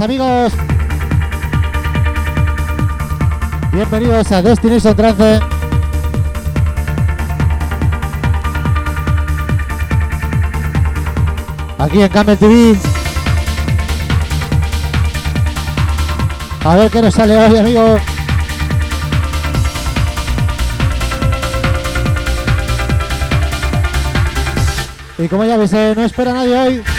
Amigos. Bienvenidos a Destination Trance. Aquí en Camel TV. A ver qué nos sale hoy, amigos. Y como ya veis, eh, no espera nadie hoy.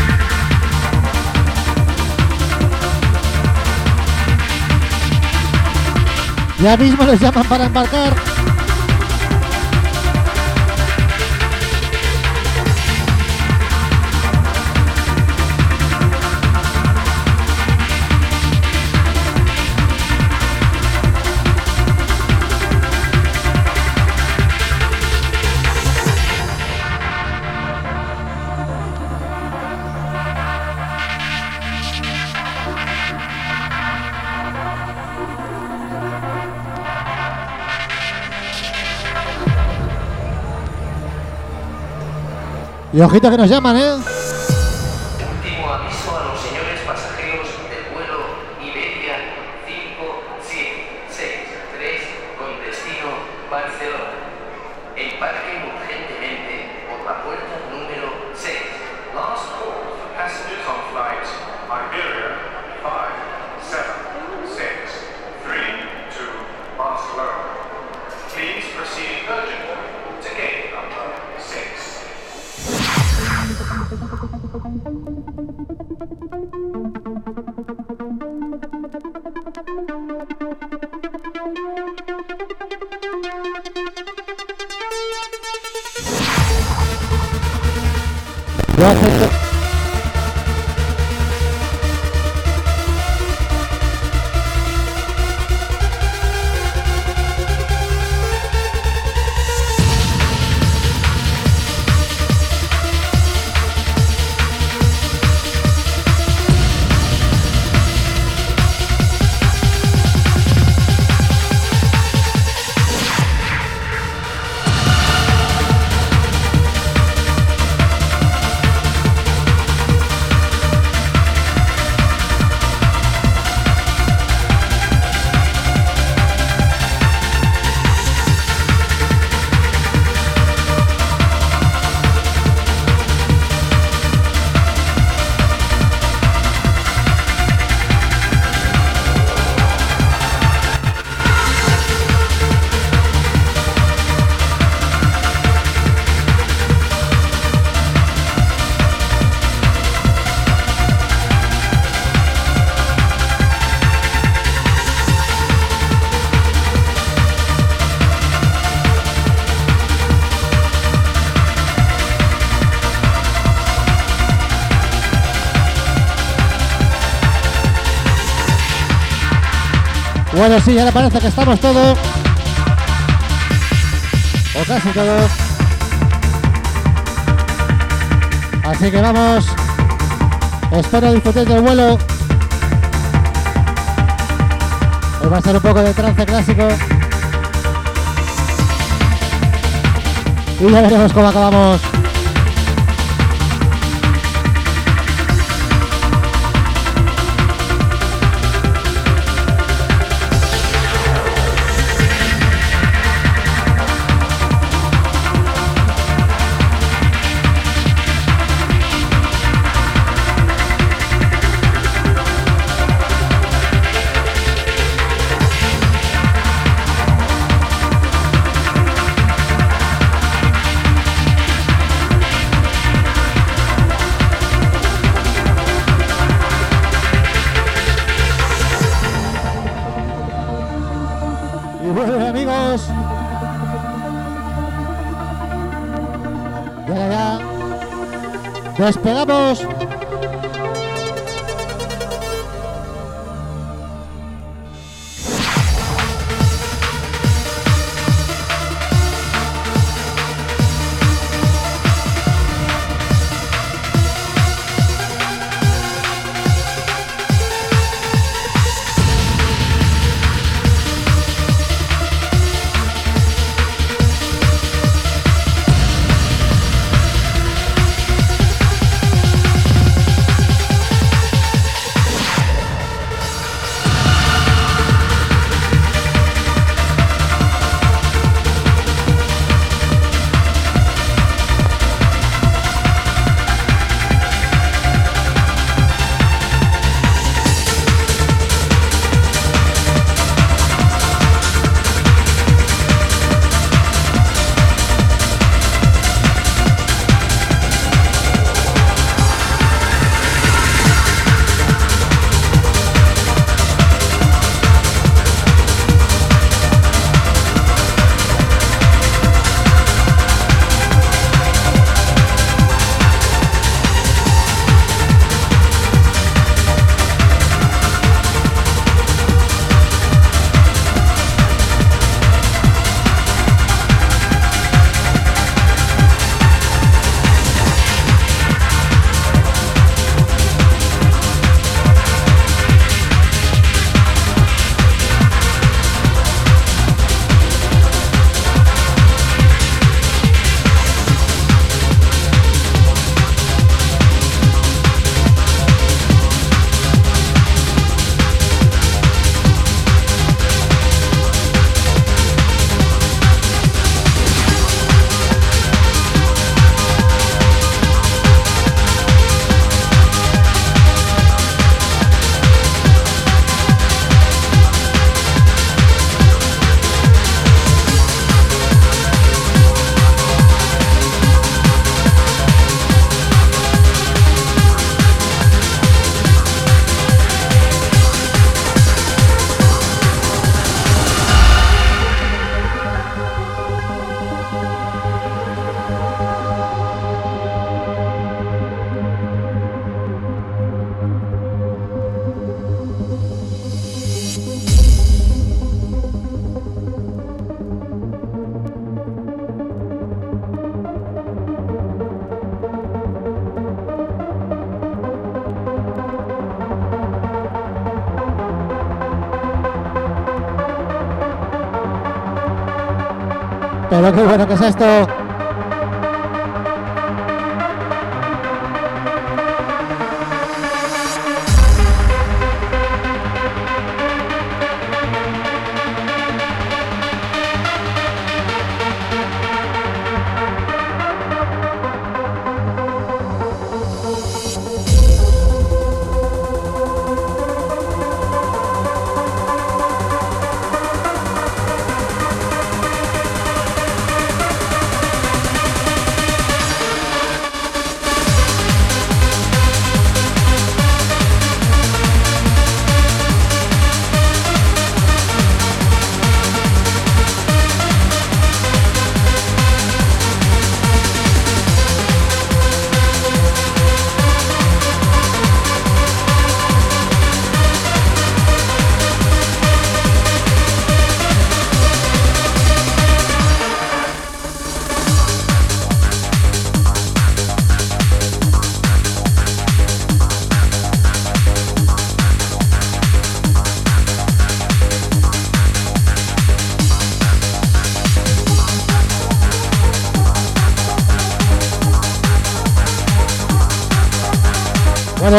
Ya mismo les llaman para embarcar. Y ojito que nos llaman, ¿eh? Sí, ahora parece que estamos todos. O casi todos. Así que vamos. Espero disfrutéis del vuelo. Hoy va a ser un poco de trance clásico. Y ya veremos cómo acabamos. Despegamos. Pero qué bueno que es esto.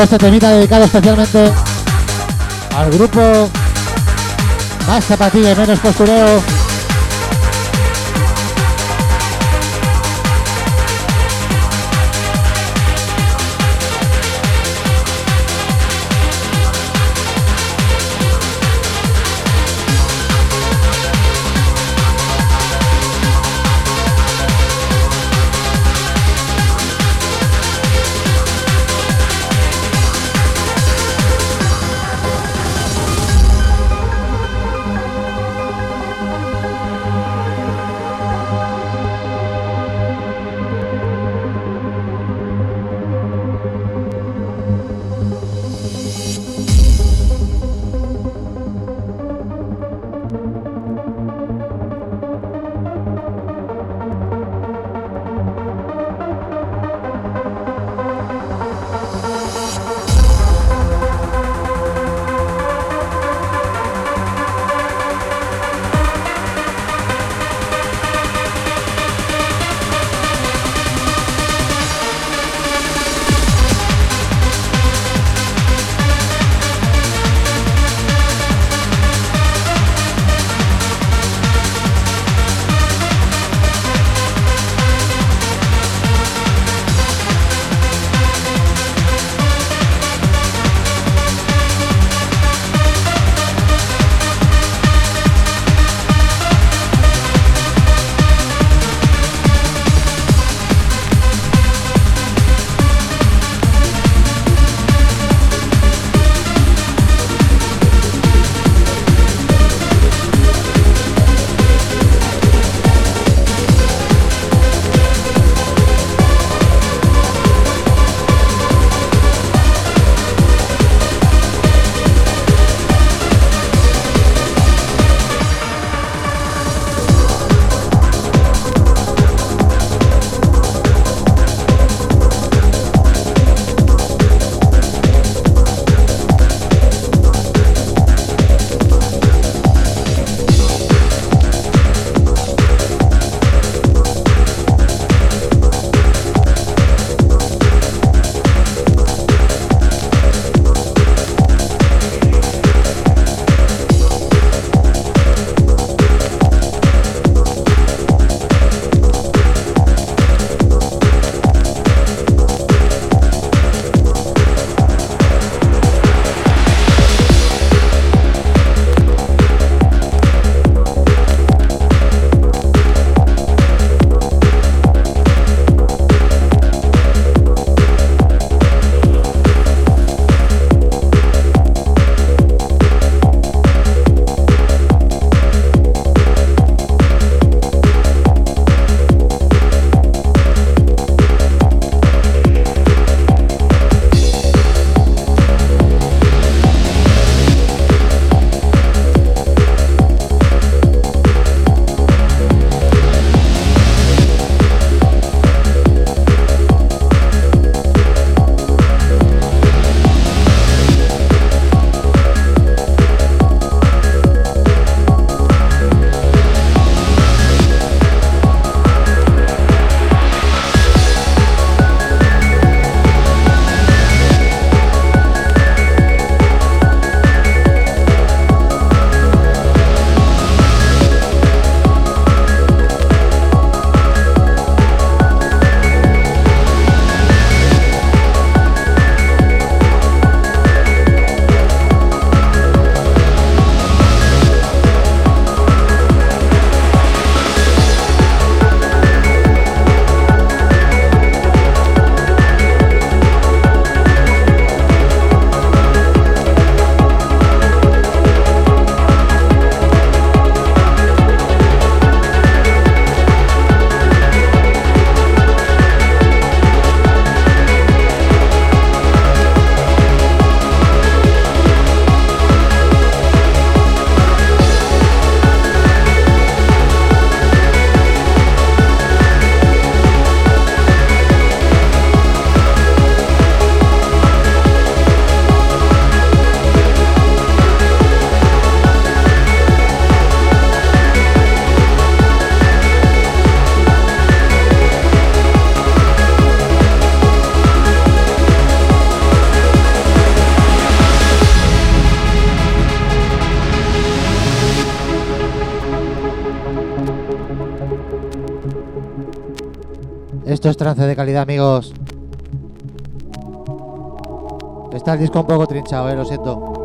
Bueno, este temita dedicado especialmente al grupo más zapatilla y menos postureo. Esto es trance de calidad, amigos. Está el disco un poco trinchado, eh, lo siento.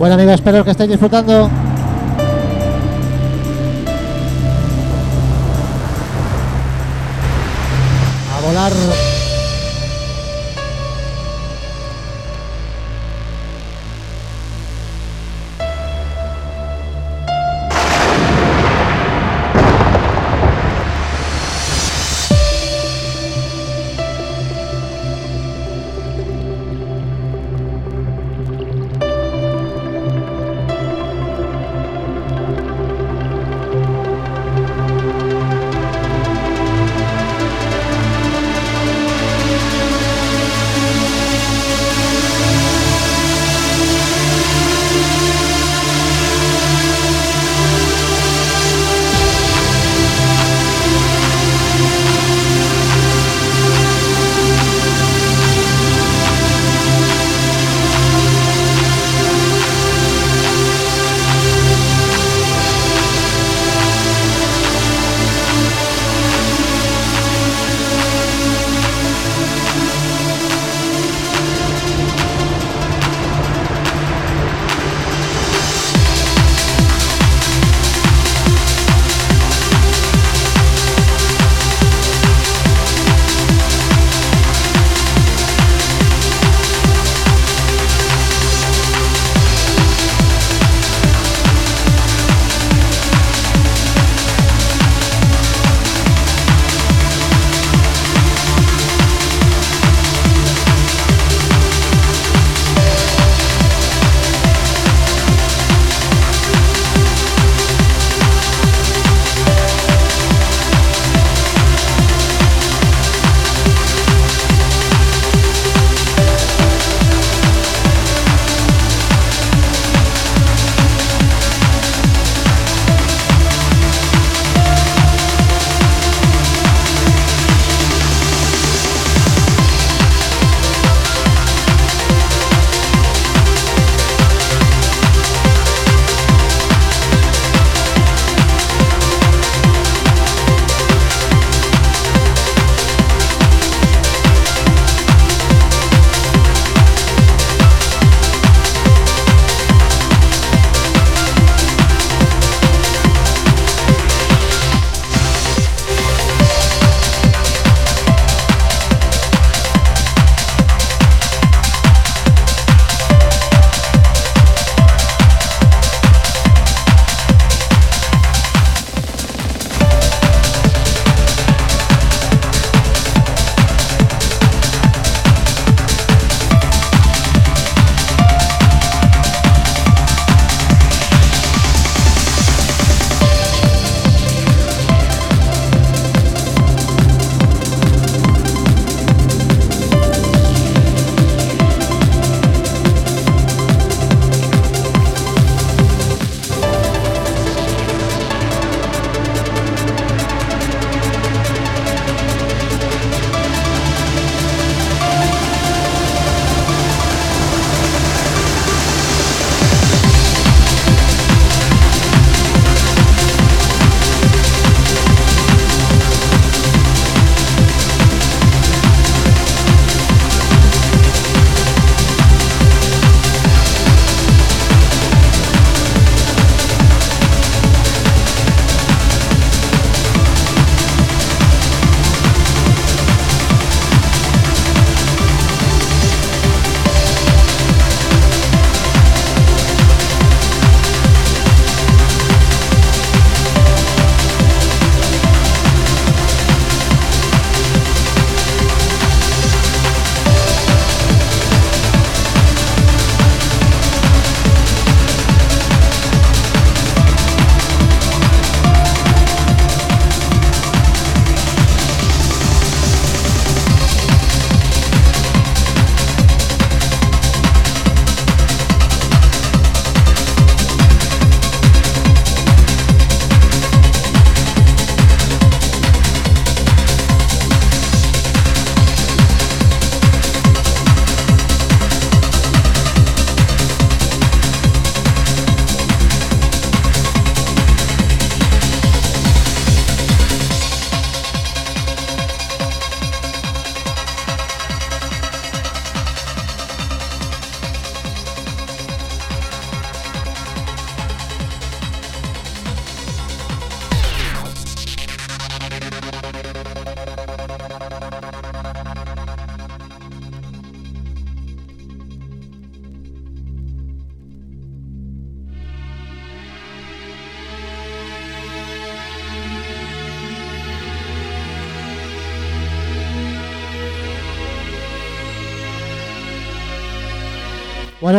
Bueno amigos, espero que estéis disfrutando. A volar.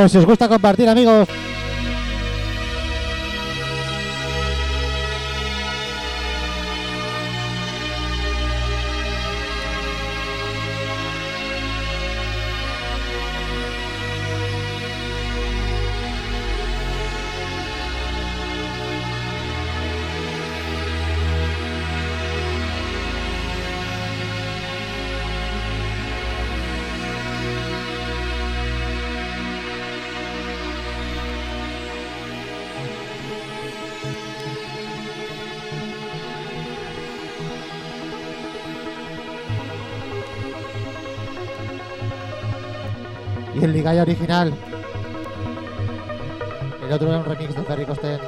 Si os gusta compartir, amigos. Ligaya original. El otro era un remix de Ferry Costen.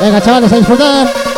Venga, chavales, a disfrutar.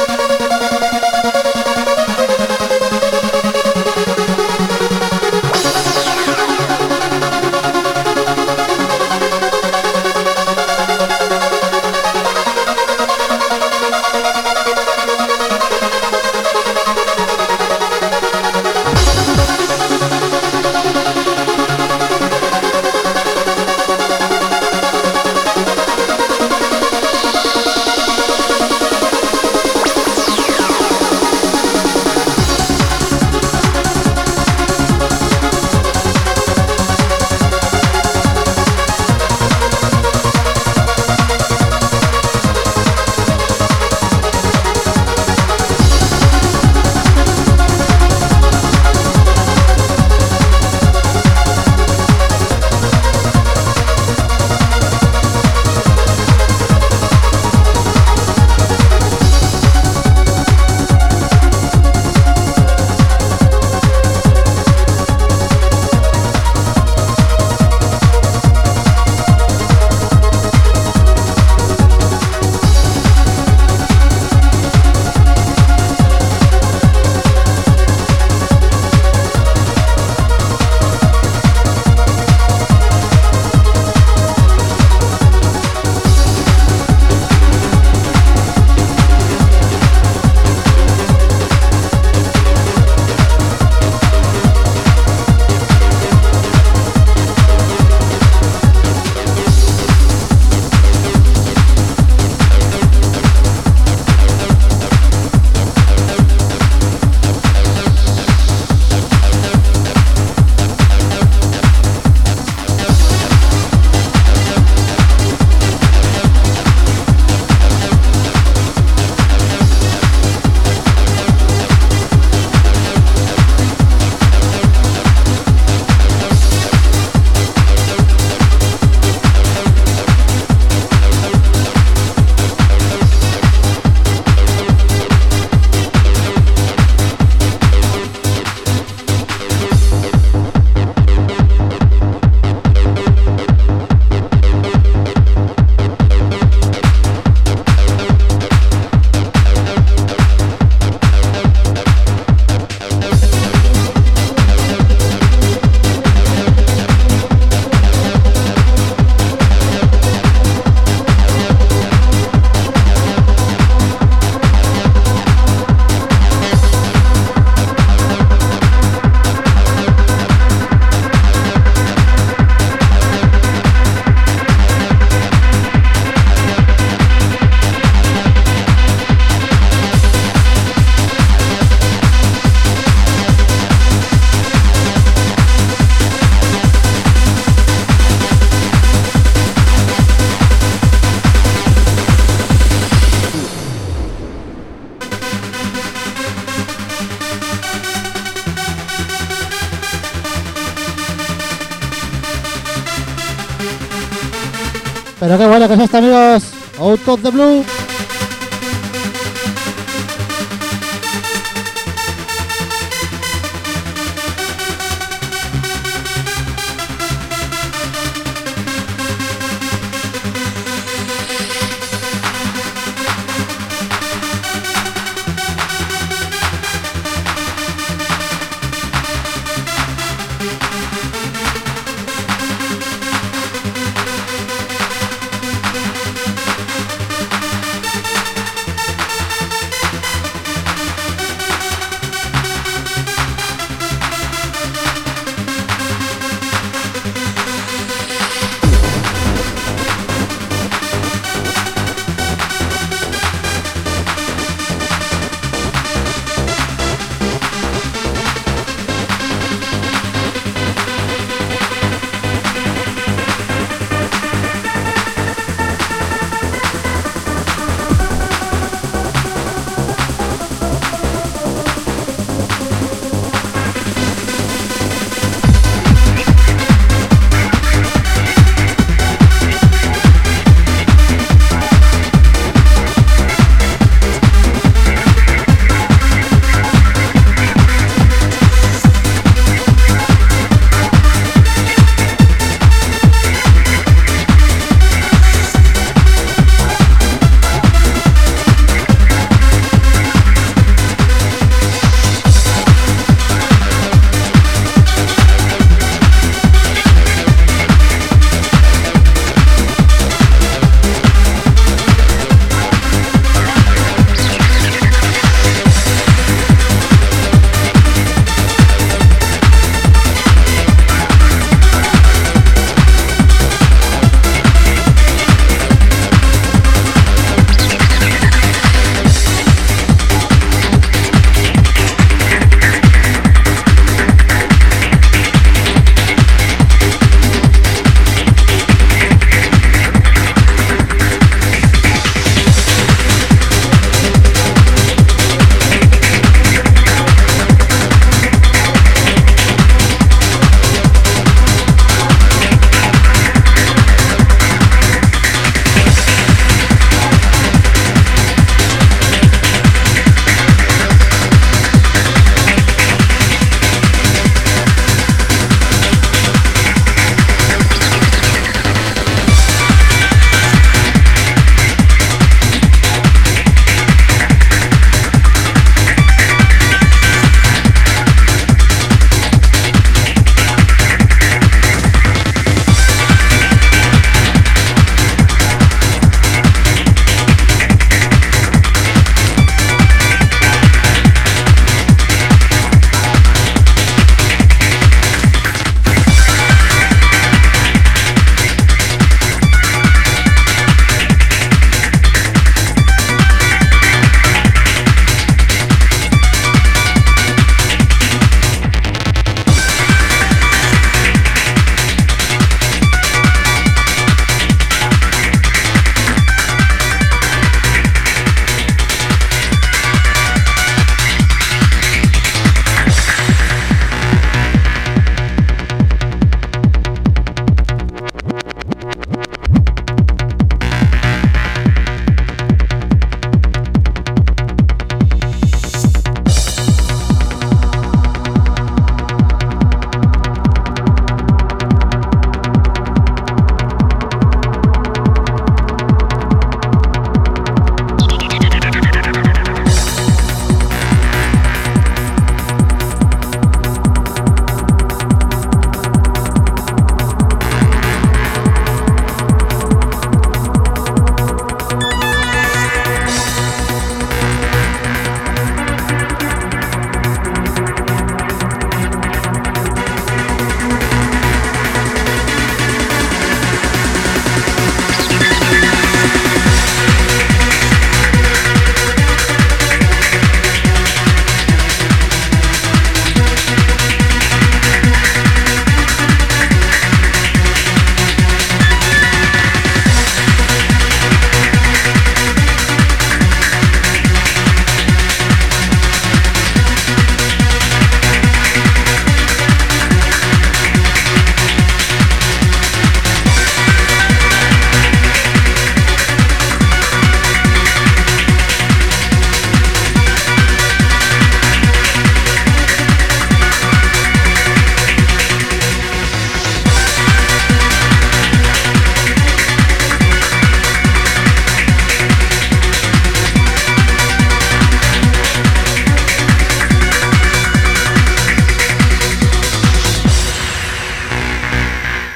Bueno que es esto, amigos. Out of the blue.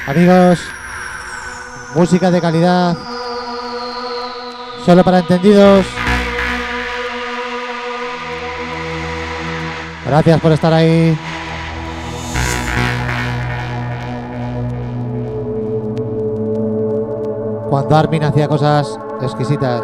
Amigos, música de calidad, solo para entendidos. Gracias por estar ahí. Cuando Armin hacía cosas exquisitas.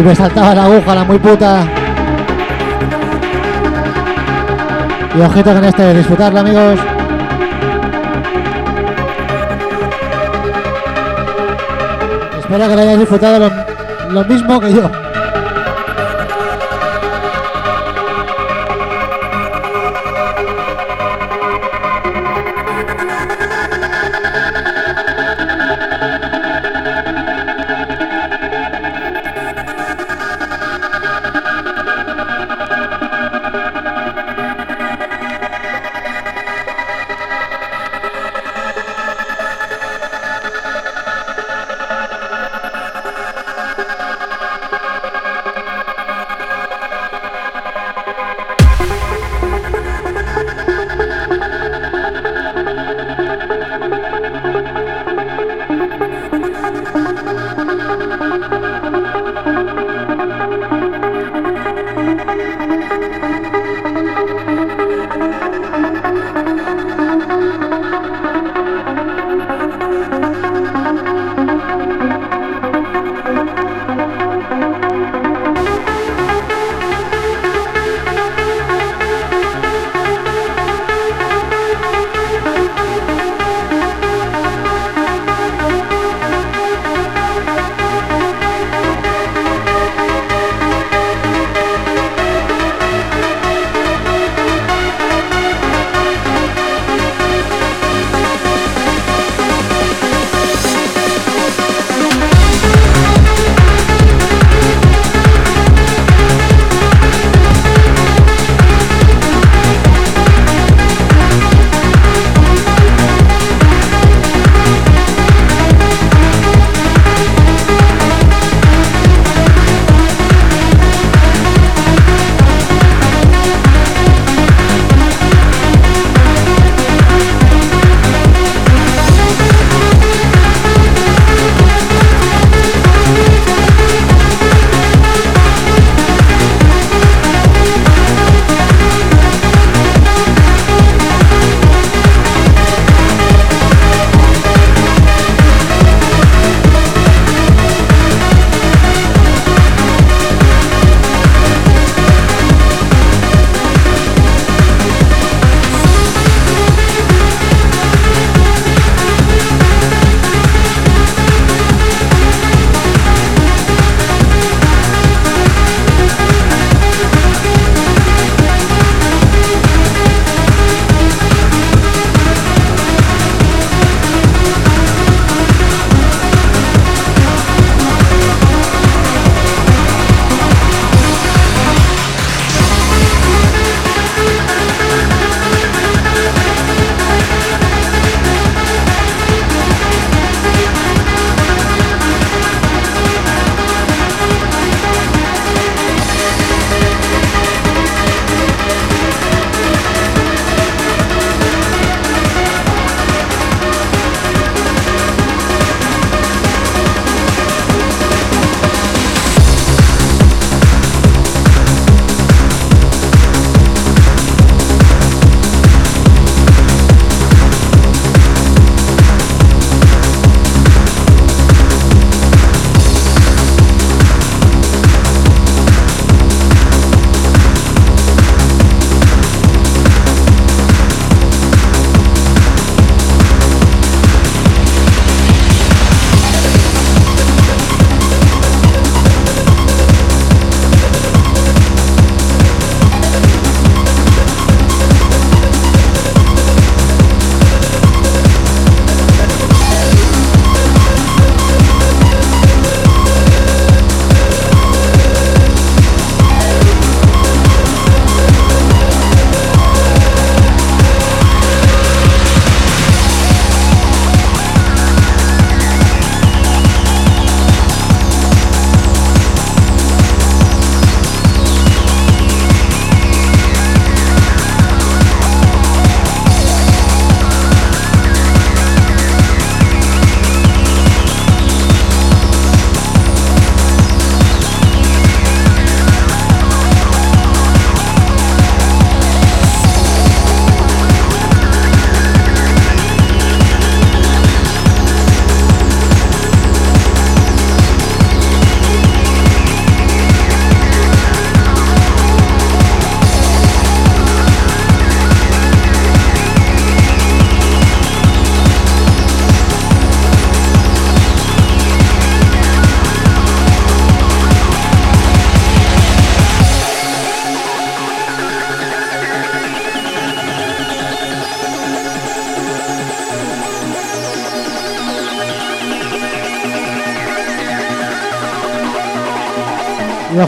Y me saltaba la aguja, la muy puta. Y ojito con este, disfrutarlo amigos. Espero que lo hayáis disfrutado lo mismo que yo.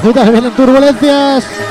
Y ojito que vienen turbulencias.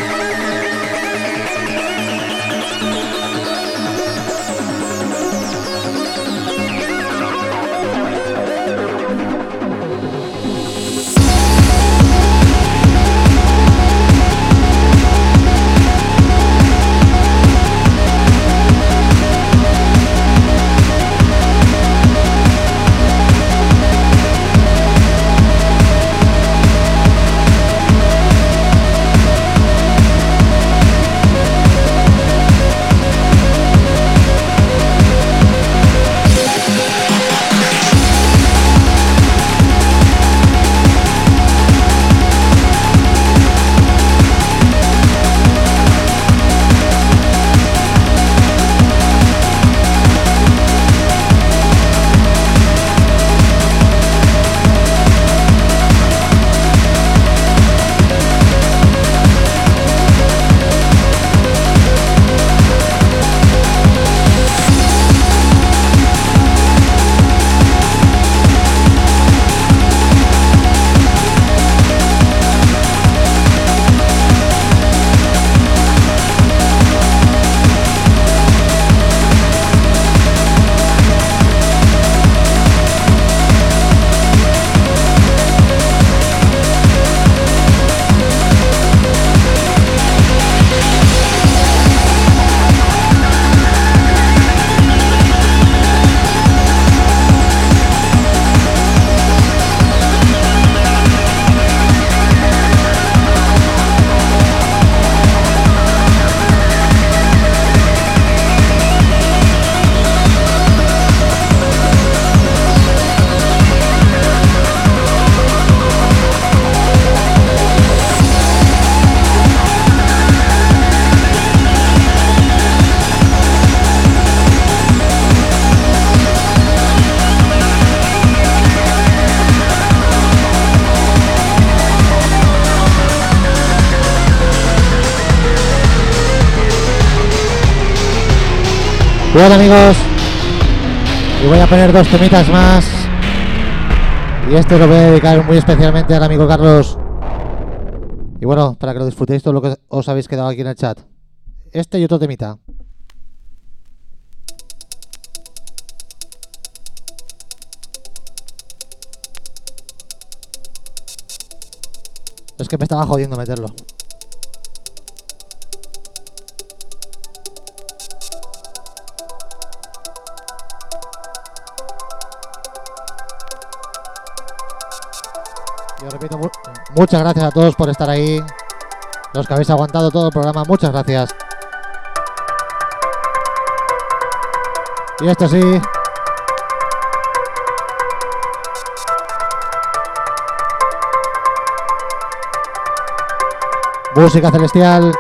Poner dos temitas más. Y este lo voy a dedicar muy especialmente al amigo Carlos. Y bueno, para que lo disfrutéis todo lo que os habéis quedado aquí en el chat. Este y otro temita. Es que me estaba jodiendo meterlo. Muchas gracias a todos por estar ahí. Los que habéis aguantado todo el programa, muchas gracias. Y esto sí. Música celestial.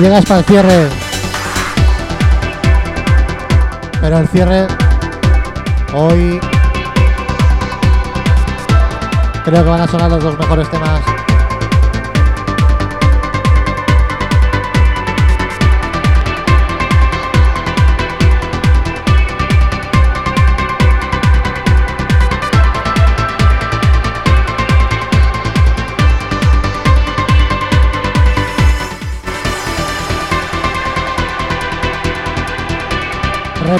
Llegas para el cierre. Pero el cierre hoy creo que van a sonar los dos mejores temas.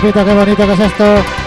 Repito, qué bonito que es esto.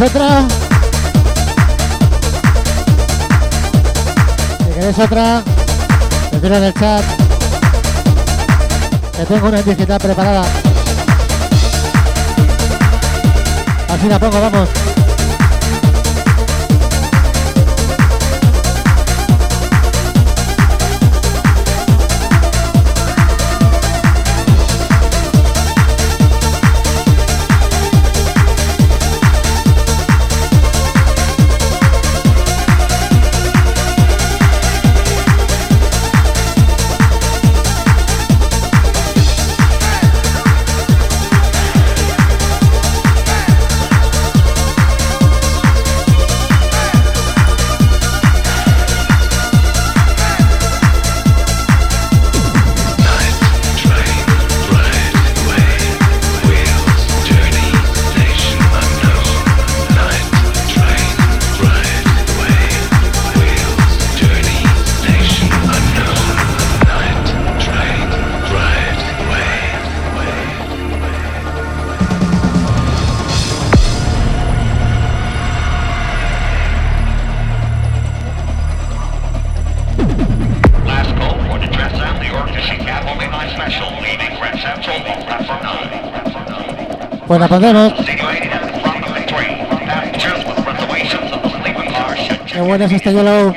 Otra? Si queréis otra, decirlo en el chat. Que tengo una digital preparada. Así la pongo, vamos. Pues la. Qué buena es esta Yellow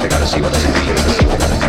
pegar así, va a sentir.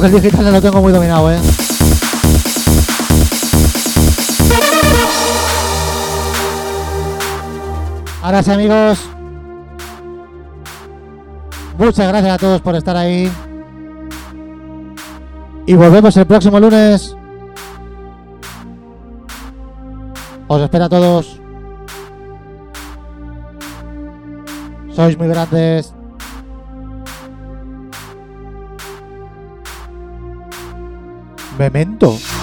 que el digital no lo tengo muy dominado, eh. Ahora sí, amigos. Muchas gracias a todos por estar ahí. Y volvemos el próximo lunes. Os espero a todos. Sois muy grandes. Memento.